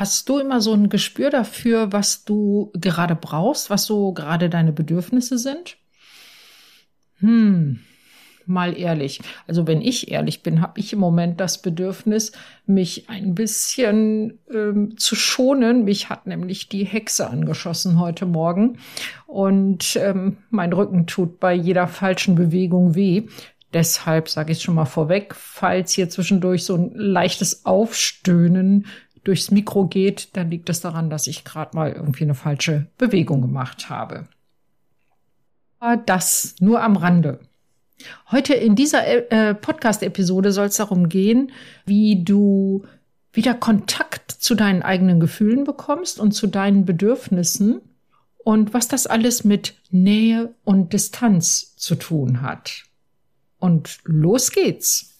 Hast du immer so ein Gespür dafür, was du gerade brauchst, was so gerade deine Bedürfnisse sind? Hm, mal ehrlich. Also wenn ich ehrlich bin, habe ich im Moment das Bedürfnis, mich ein bisschen ähm, zu schonen. Mich hat nämlich die Hexe angeschossen heute Morgen und ähm, mein Rücken tut bei jeder falschen Bewegung weh. Deshalb sage ich schon mal vorweg, falls hier zwischendurch so ein leichtes Aufstöhnen durchs Mikro geht, dann liegt es daran, dass ich gerade mal irgendwie eine falsche Bewegung gemacht habe. Das nur am Rande. Heute in dieser äh, Podcast-Episode soll es darum gehen, wie du wieder Kontakt zu deinen eigenen Gefühlen bekommst und zu deinen Bedürfnissen und was das alles mit Nähe und Distanz zu tun hat. Und los geht's!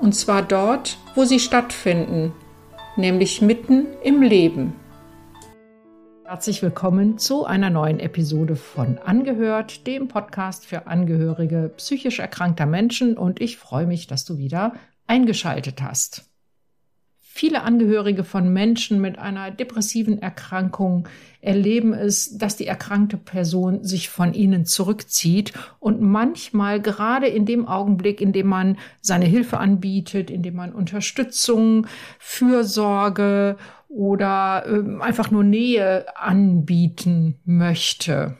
und zwar dort, wo sie stattfinden, nämlich mitten im Leben. Herzlich willkommen zu einer neuen Episode von Angehört, dem Podcast für Angehörige psychisch erkrankter Menschen und ich freue mich, dass du wieder eingeschaltet hast. Viele Angehörige von Menschen mit einer depressiven Erkrankung erleben es, dass die erkrankte Person sich von ihnen zurückzieht und manchmal gerade in dem Augenblick, in dem man seine Hilfe anbietet, in dem man Unterstützung, Fürsorge oder äh, einfach nur Nähe anbieten möchte.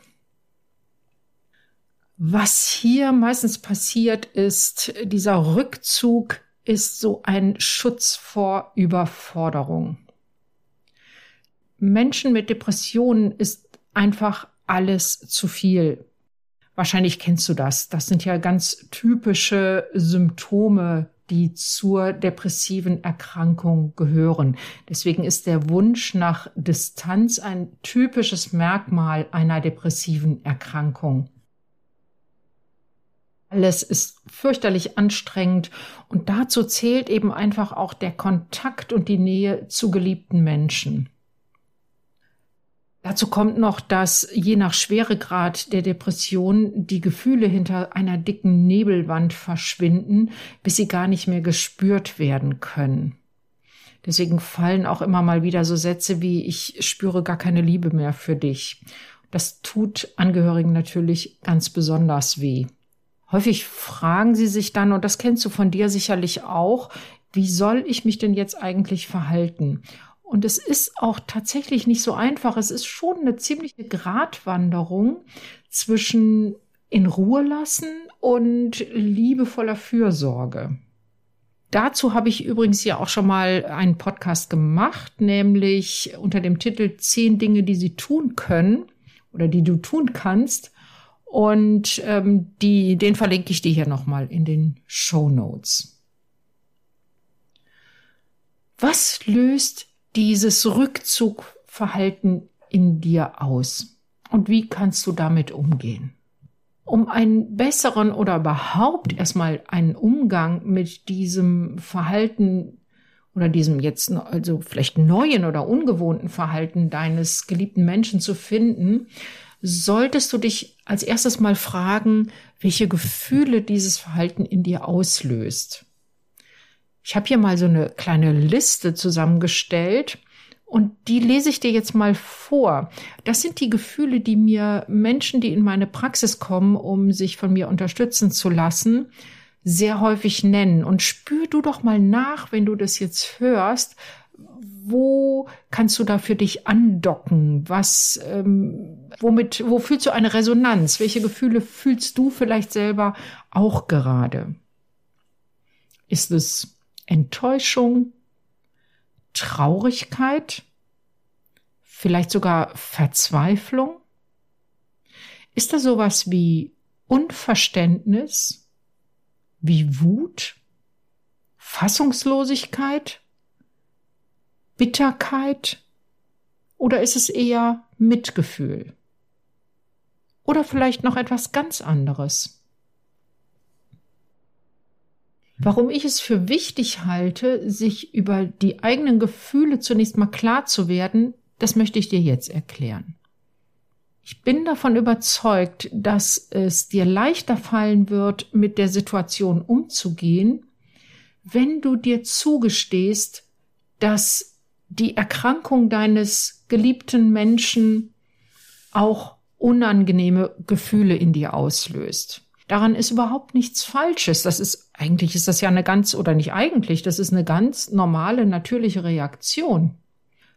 Was hier meistens passiert, ist dieser Rückzug ist so ein Schutz vor Überforderung. Menschen mit Depressionen ist einfach alles zu viel. Wahrscheinlich kennst du das. Das sind ja ganz typische Symptome, die zur depressiven Erkrankung gehören. Deswegen ist der Wunsch nach Distanz ein typisches Merkmal einer depressiven Erkrankung. Alles ist fürchterlich anstrengend und dazu zählt eben einfach auch der Kontakt und die Nähe zu geliebten Menschen. Dazu kommt noch, dass je nach Schweregrad der Depression die Gefühle hinter einer dicken Nebelwand verschwinden, bis sie gar nicht mehr gespürt werden können. Deswegen fallen auch immer mal wieder so Sätze wie ich spüre gar keine Liebe mehr für dich. Das tut Angehörigen natürlich ganz besonders weh. Häufig fragen sie sich dann, und das kennst du von dir sicherlich auch, wie soll ich mich denn jetzt eigentlich verhalten? Und es ist auch tatsächlich nicht so einfach. Es ist schon eine ziemliche Gratwanderung zwischen in Ruhe lassen und liebevoller Fürsorge. Dazu habe ich übrigens ja auch schon mal einen Podcast gemacht, nämlich unter dem Titel Zehn Dinge, die Sie tun können oder die du tun kannst, und ähm, die, den verlinke ich dir hier nochmal in den Show Notes. Was löst dieses Rückzugverhalten in dir aus? Und wie kannst du damit umgehen? Um einen besseren oder überhaupt erstmal einen Umgang mit diesem Verhalten oder diesem jetzt also vielleicht neuen oder ungewohnten Verhalten deines geliebten Menschen zu finden, solltest du dich als erstes mal fragen, welche Gefühle dieses Verhalten in dir auslöst. Ich habe hier mal so eine kleine Liste zusammengestellt und die lese ich dir jetzt mal vor. Das sind die Gefühle, die mir Menschen, die in meine Praxis kommen, um sich von mir unterstützen zu lassen, sehr häufig nennen. Und spür du doch mal nach, wenn du das jetzt hörst, wo kannst du da für dich andocken? Was, ähm, womit, wo fühlst du eine Resonanz? Welche Gefühle fühlst du vielleicht selber auch gerade? Ist es Enttäuschung, Traurigkeit, vielleicht sogar Verzweiflung? Ist da sowas wie Unverständnis, wie Wut, Fassungslosigkeit, Bitterkeit oder ist es eher Mitgefühl? Oder vielleicht noch etwas ganz anderes? Warum ich es für wichtig halte, sich über die eigenen Gefühle zunächst mal klar zu werden, das möchte ich dir jetzt erklären. Ich bin davon überzeugt, dass es dir leichter fallen wird, mit der Situation umzugehen, wenn du dir zugestehst, dass die Erkrankung deines geliebten Menschen auch unangenehme Gefühle in dir auslöst. Daran ist überhaupt nichts Falsches. Das ist, eigentlich ist das ja eine ganz, oder nicht eigentlich, das ist eine ganz normale, natürliche Reaktion.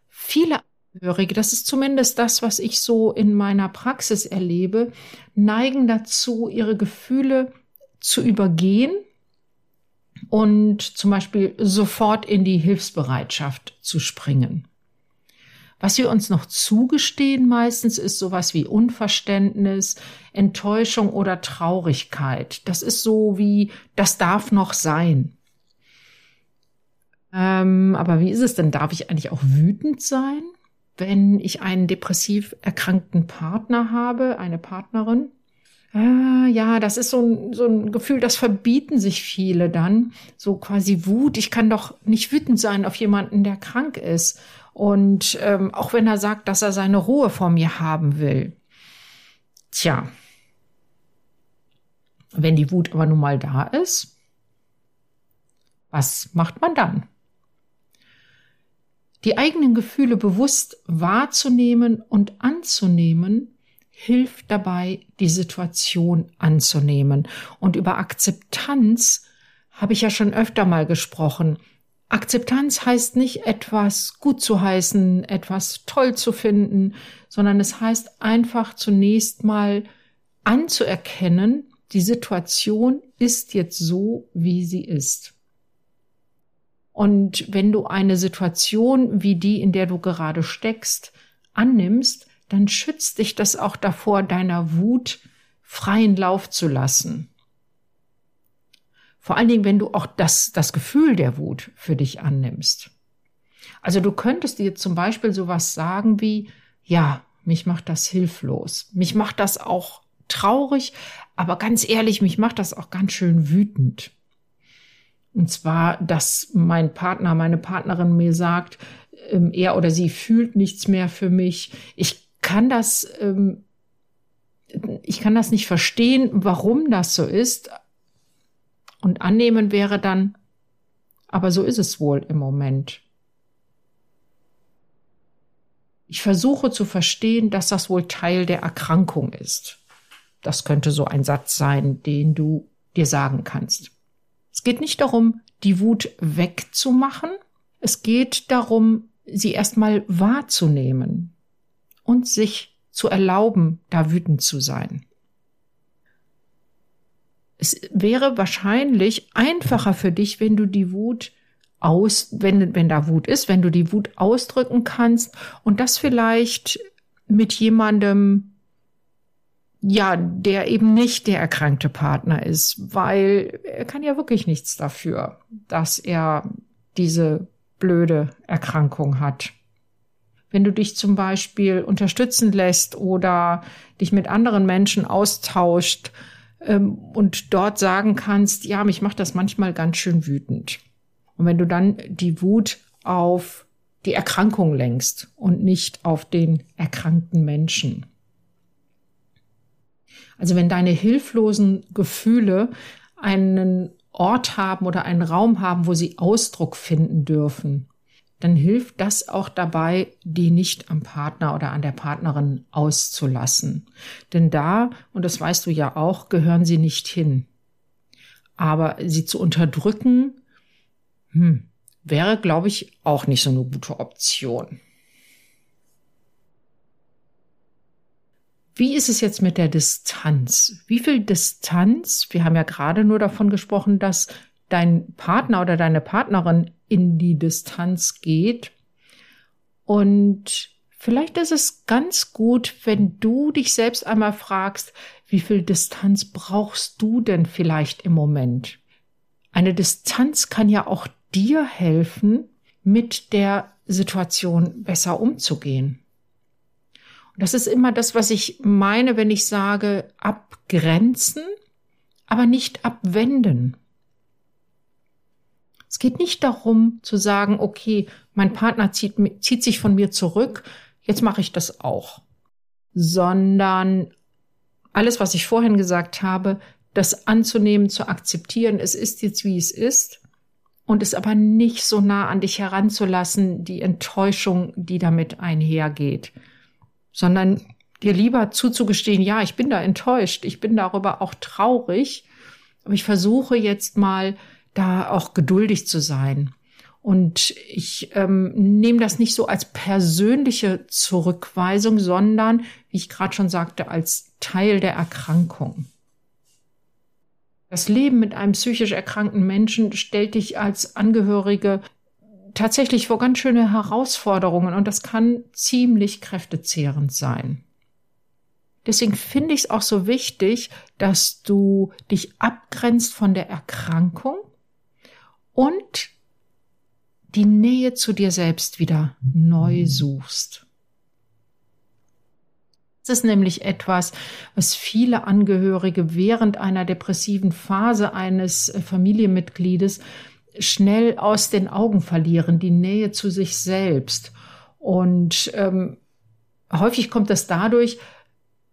Viele Angehörige, das ist zumindest das, was ich so in meiner Praxis erlebe, neigen dazu, ihre Gefühle zu übergehen und zum Beispiel sofort in die Hilfsbereitschaft zu springen. Was wir uns noch zugestehen meistens ist sowas wie Unverständnis, Enttäuschung oder Traurigkeit. Das ist so wie, das darf noch sein. Ähm, aber wie ist es denn? Darf ich eigentlich auch wütend sein, wenn ich einen depressiv erkrankten Partner habe, eine Partnerin? Ah, ja, das ist so ein, so ein Gefühl, das verbieten sich viele dann. So quasi Wut. Ich kann doch nicht wütend sein auf jemanden, der krank ist. Und ähm, auch wenn er sagt, dass er seine Ruhe vor mir haben will. Tja, wenn die Wut aber nun mal da ist, was macht man dann? Die eigenen Gefühle bewusst wahrzunehmen und anzunehmen, hilft dabei, die Situation anzunehmen. Und über Akzeptanz habe ich ja schon öfter mal gesprochen. Akzeptanz heißt nicht etwas gut zu heißen, etwas toll zu finden, sondern es heißt einfach zunächst mal anzuerkennen, die Situation ist jetzt so, wie sie ist. Und wenn du eine Situation wie die, in der du gerade steckst, annimmst, dann schützt dich das auch davor, deiner Wut freien Lauf zu lassen. Vor allen Dingen, wenn du auch das, das Gefühl der Wut für dich annimmst. Also du könntest dir zum Beispiel sowas sagen wie, ja, mich macht das hilflos. Mich macht das auch traurig, aber ganz ehrlich, mich macht das auch ganz schön wütend. Und zwar, dass mein Partner, meine Partnerin mir sagt, ähm, er oder sie fühlt nichts mehr für mich. Ich kann das, ähm, ich kann das nicht verstehen, warum das so ist, und annehmen wäre dann, aber so ist es wohl im Moment. Ich versuche zu verstehen, dass das wohl Teil der Erkrankung ist. Das könnte so ein Satz sein, den du dir sagen kannst. Es geht nicht darum, die Wut wegzumachen. Es geht darum, sie erstmal wahrzunehmen und sich zu erlauben, da wütend zu sein. Es wäre wahrscheinlich einfacher für dich, wenn du die Wut aus, wenn, wenn da Wut ist, wenn du die Wut ausdrücken kannst und das vielleicht mit jemandem, ja, der eben nicht der erkrankte Partner ist, weil er kann ja wirklich nichts dafür, dass er diese blöde Erkrankung hat. Wenn du dich zum Beispiel unterstützen lässt oder dich mit anderen Menschen austauscht, ähm, und dort sagen kannst, ja, mich macht das manchmal ganz schön wütend. Und wenn du dann die Wut auf die Erkrankung lenkst und nicht auf den erkrankten Menschen. Also wenn deine hilflosen Gefühle einen Ort haben oder einen Raum haben, wo sie Ausdruck finden dürfen, dann hilft das auch dabei, die nicht am Partner oder an der Partnerin auszulassen. Denn da, und das weißt du ja auch, gehören sie nicht hin. Aber sie zu unterdrücken, hm, wäre, glaube ich, auch nicht so eine gute Option. Wie ist es jetzt mit der Distanz? Wie viel Distanz? Wir haben ja gerade nur davon gesprochen, dass dein Partner oder deine Partnerin in die Distanz geht. Und vielleicht ist es ganz gut, wenn du dich selbst einmal fragst, wie viel Distanz brauchst du denn vielleicht im Moment? Eine Distanz kann ja auch dir helfen, mit der Situation besser umzugehen. Und das ist immer das, was ich meine, wenn ich sage, abgrenzen, aber nicht abwenden. Es geht nicht darum zu sagen, okay, mein Partner zieht, zieht sich von mir zurück, jetzt mache ich das auch, sondern alles, was ich vorhin gesagt habe, das anzunehmen, zu akzeptieren, es ist jetzt wie es ist und es aber nicht so nah an dich heranzulassen, die Enttäuschung, die damit einhergeht, sondern dir lieber zuzugestehen, ja, ich bin da enttäuscht, ich bin darüber auch traurig, aber ich versuche jetzt mal da auch geduldig zu sein. Und ich ähm, nehme das nicht so als persönliche Zurückweisung, sondern, wie ich gerade schon sagte, als Teil der Erkrankung. Das Leben mit einem psychisch erkrankten Menschen stellt dich als Angehörige tatsächlich vor ganz schöne Herausforderungen und das kann ziemlich kräftezehrend sein. Deswegen finde ich es auch so wichtig, dass du dich abgrenzt von der Erkrankung und die Nähe zu dir selbst wieder neu suchst. Das ist nämlich etwas, was viele Angehörige während einer depressiven Phase eines äh, Familienmitgliedes schnell aus den Augen verlieren, die Nähe zu sich selbst. Und ähm, häufig kommt das dadurch,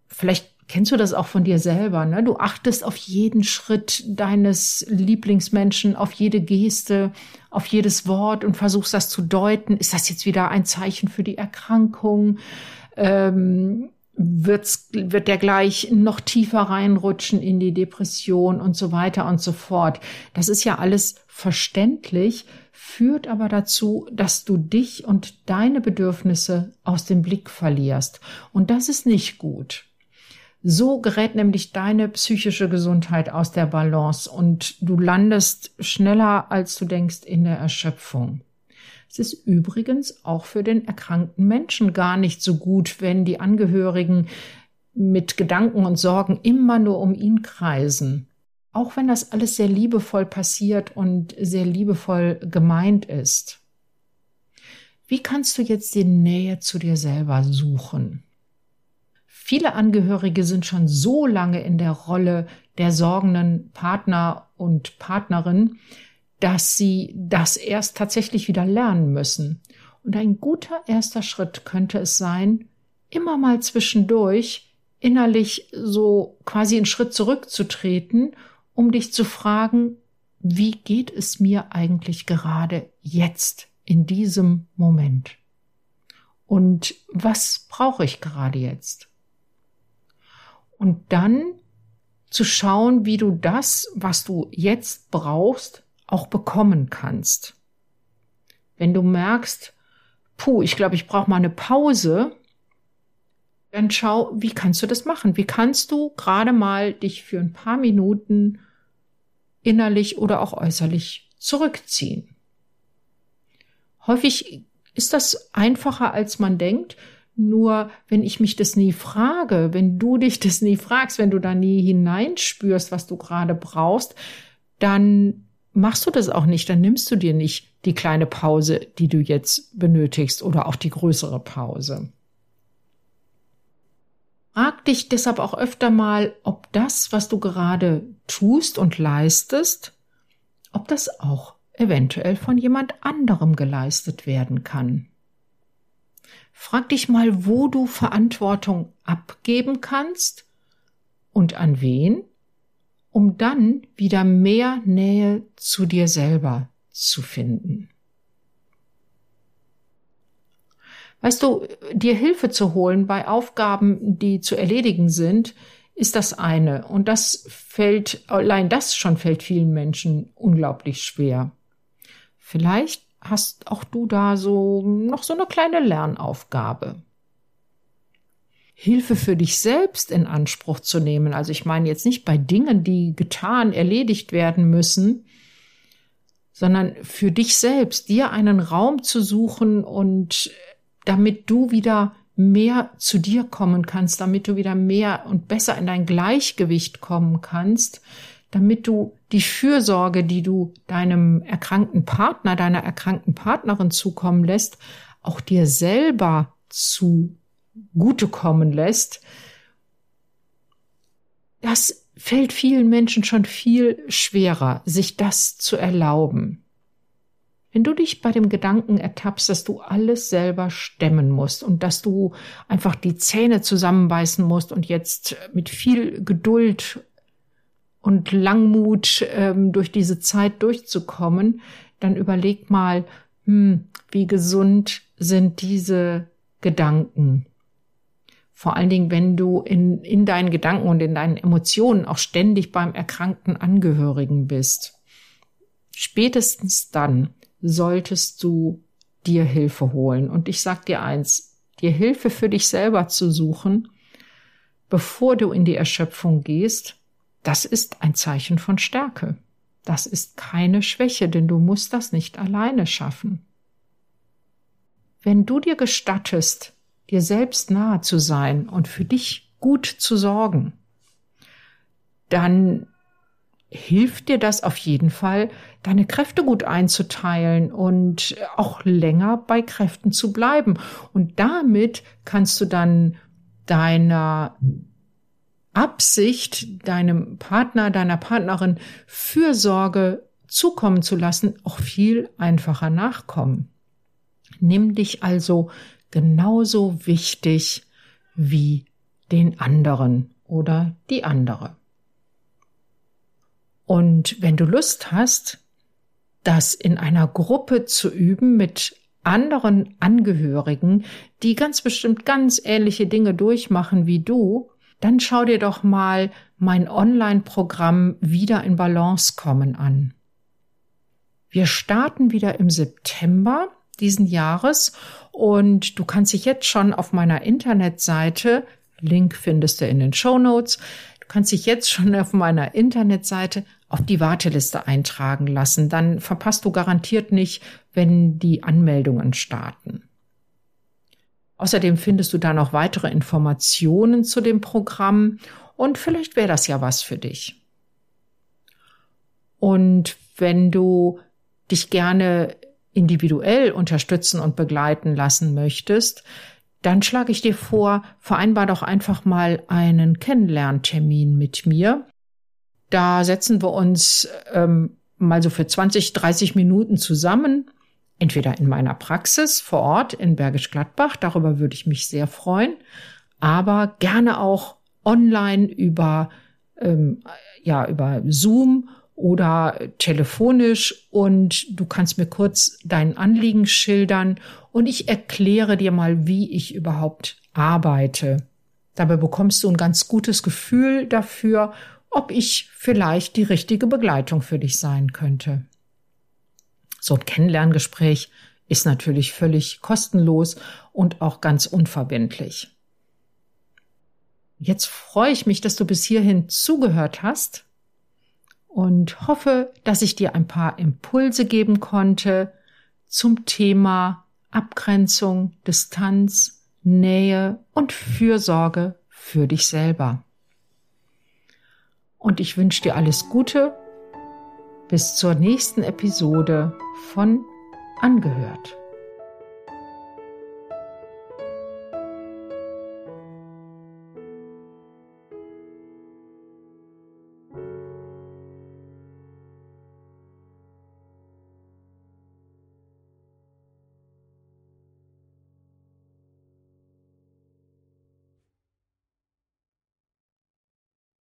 vielleicht kennst du das auch von dir selber, ne? Du achtest auf jeden Schritt deines Lieblingsmenschen, auf jede Geste, auf jedes Wort und versuchst das zu deuten. Ist das jetzt wieder ein Zeichen für die Erkrankung? Ähm, wird's, wird der gleich noch tiefer reinrutschen in die Depression und so weiter und so fort. Das ist ja alles verständlich, führt aber dazu, dass du dich und deine Bedürfnisse aus dem Blick verlierst. Und das ist nicht gut. So gerät nämlich deine psychische Gesundheit aus der Balance und du landest schneller, als du denkst, in der Erschöpfung. Es ist übrigens auch für den erkrankten Menschen gar nicht so gut, wenn die Angehörigen mit Gedanken und Sorgen immer nur um ihn kreisen. Auch wenn das alles sehr liebevoll passiert und sehr liebevoll gemeint ist. Wie kannst du jetzt die Nähe zu dir selber suchen? Viele Angehörige sind schon so lange in der Rolle der sorgenden Partner und Partnerin, dass sie das erst tatsächlich wieder lernen müssen. Und ein guter erster Schritt könnte es sein, immer mal zwischendurch innerlich so quasi einen Schritt zurückzutreten, um dich zu fragen, wie geht es mir eigentlich gerade jetzt in diesem Moment? Und was brauche ich gerade jetzt? Und dann zu schauen, wie du das, was du jetzt brauchst, auch bekommen kannst. Wenn du merkst, puh, ich glaube, ich brauche mal eine Pause, dann schau, wie kannst du das machen? Wie kannst du gerade mal dich für ein paar Minuten innerlich oder auch äußerlich zurückziehen? Häufig ist das einfacher, als man denkt. Nur wenn ich mich das nie frage, wenn du dich das nie fragst, wenn du da nie hineinspürst, was du gerade brauchst, dann machst du das auch nicht, dann nimmst du dir nicht die kleine Pause, die du jetzt benötigst oder auch die größere Pause. Frag dich deshalb auch öfter mal, ob das, was du gerade tust und leistest, ob das auch eventuell von jemand anderem geleistet werden kann. Frag dich mal, wo du Verantwortung abgeben kannst und an wen um dann wieder mehr Nähe zu dir selber zu finden. Weißt du, dir Hilfe zu holen bei Aufgaben, die zu erledigen sind, ist das eine. Und das fällt, allein das schon fällt vielen Menschen unglaublich schwer. Vielleicht hast auch du da so noch so eine kleine Lernaufgabe. Hilfe für dich selbst in Anspruch zu nehmen. Also ich meine jetzt nicht bei Dingen, die getan, erledigt werden müssen, sondern für dich selbst, dir einen Raum zu suchen und damit du wieder mehr zu dir kommen kannst, damit du wieder mehr und besser in dein Gleichgewicht kommen kannst, damit du die Fürsorge, die du deinem erkrankten Partner, deiner erkrankten Partnerin zukommen lässt, auch dir selber zugutekommen lässt, das fällt vielen Menschen schon viel schwerer, sich das zu erlauben. Wenn du dich bei dem Gedanken ertappst, dass du alles selber stemmen musst und dass du einfach die Zähne zusammenbeißen musst und jetzt mit viel Geduld und Langmut ähm, durch diese Zeit durchzukommen, dann überleg mal, hm, wie gesund sind diese Gedanken. Vor allen Dingen, wenn du in, in deinen Gedanken und in deinen Emotionen auch ständig beim erkrankten Angehörigen bist. Spätestens dann solltest du dir Hilfe holen. Und ich sag dir eins, dir Hilfe für dich selber zu suchen, bevor du in die Erschöpfung gehst, das ist ein Zeichen von Stärke. Das ist keine Schwäche, denn du musst das nicht alleine schaffen. Wenn du dir gestattest, dir selbst nahe zu sein und für dich gut zu sorgen, dann hilft dir das auf jeden Fall, deine Kräfte gut einzuteilen und auch länger bei Kräften zu bleiben. Und damit kannst du dann deiner Absicht, deinem Partner, deiner Partnerin Fürsorge zukommen zu lassen, auch viel einfacher nachkommen. Nimm dich also genauso wichtig wie den anderen oder die andere. Und wenn du Lust hast, das in einer Gruppe zu üben mit anderen Angehörigen, die ganz bestimmt ganz ähnliche Dinge durchmachen wie du, dann schau dir doch mal mein Online-Programm Wieder in Balance kommen an. Wir starten wieder im September diesen Jahres und du kannst dich jetzt schon auf meiner Internetseite, Link findest du in den Show Notes, du kannst dich jetzt schon auf meiner Internetseite auf die Warteliste eintragen lassen. Dann verpasst du garantiert nicht, wenn die Anmeldungen starten. Außerdem findest du da noch weitere Informationen zu dem Programm und vielleicht wäre das ja was für dich. Und wenn du dich gerne individuell unterstützen und begleiten lassen möchtest, dann schlage ich dir vor, vereinbar doch einfach mal einen Kennenlerntermin mit mir. Da setzen wir uns ähm, mal so für 20, 30 Minuten zusammen, entweder in meiner Praxis vor Ort in Bergisch Gladbach, darüber würde ich mich sehr freuen, aber gerne auch online über, ähm, ja, über Zoom oder telefonisch und du kannst mir kurz dein Anliegen schildern und ich erkläre dir mal, wie ich überhaupt arbeite. Dabei bekommst du ein ganz gutes Gefühl dafür ob ich vielleicht die richtige Begleitung für dich sein könnte. So ein Kennenlerngespräch ist natürlich völlig kostenlos und auch ganz unverbindlich. Jetzt freue ich mich, dass du bis hierhin zugehört hast und hoffe, dass ich dir ein paar Impulse geben konnte zum Thema Abgrenzung, Distanz, Nähe und Fürsorge für dich selber und ich wünsche dir alles Gute. Bis zur nächsten Episode von Angehört.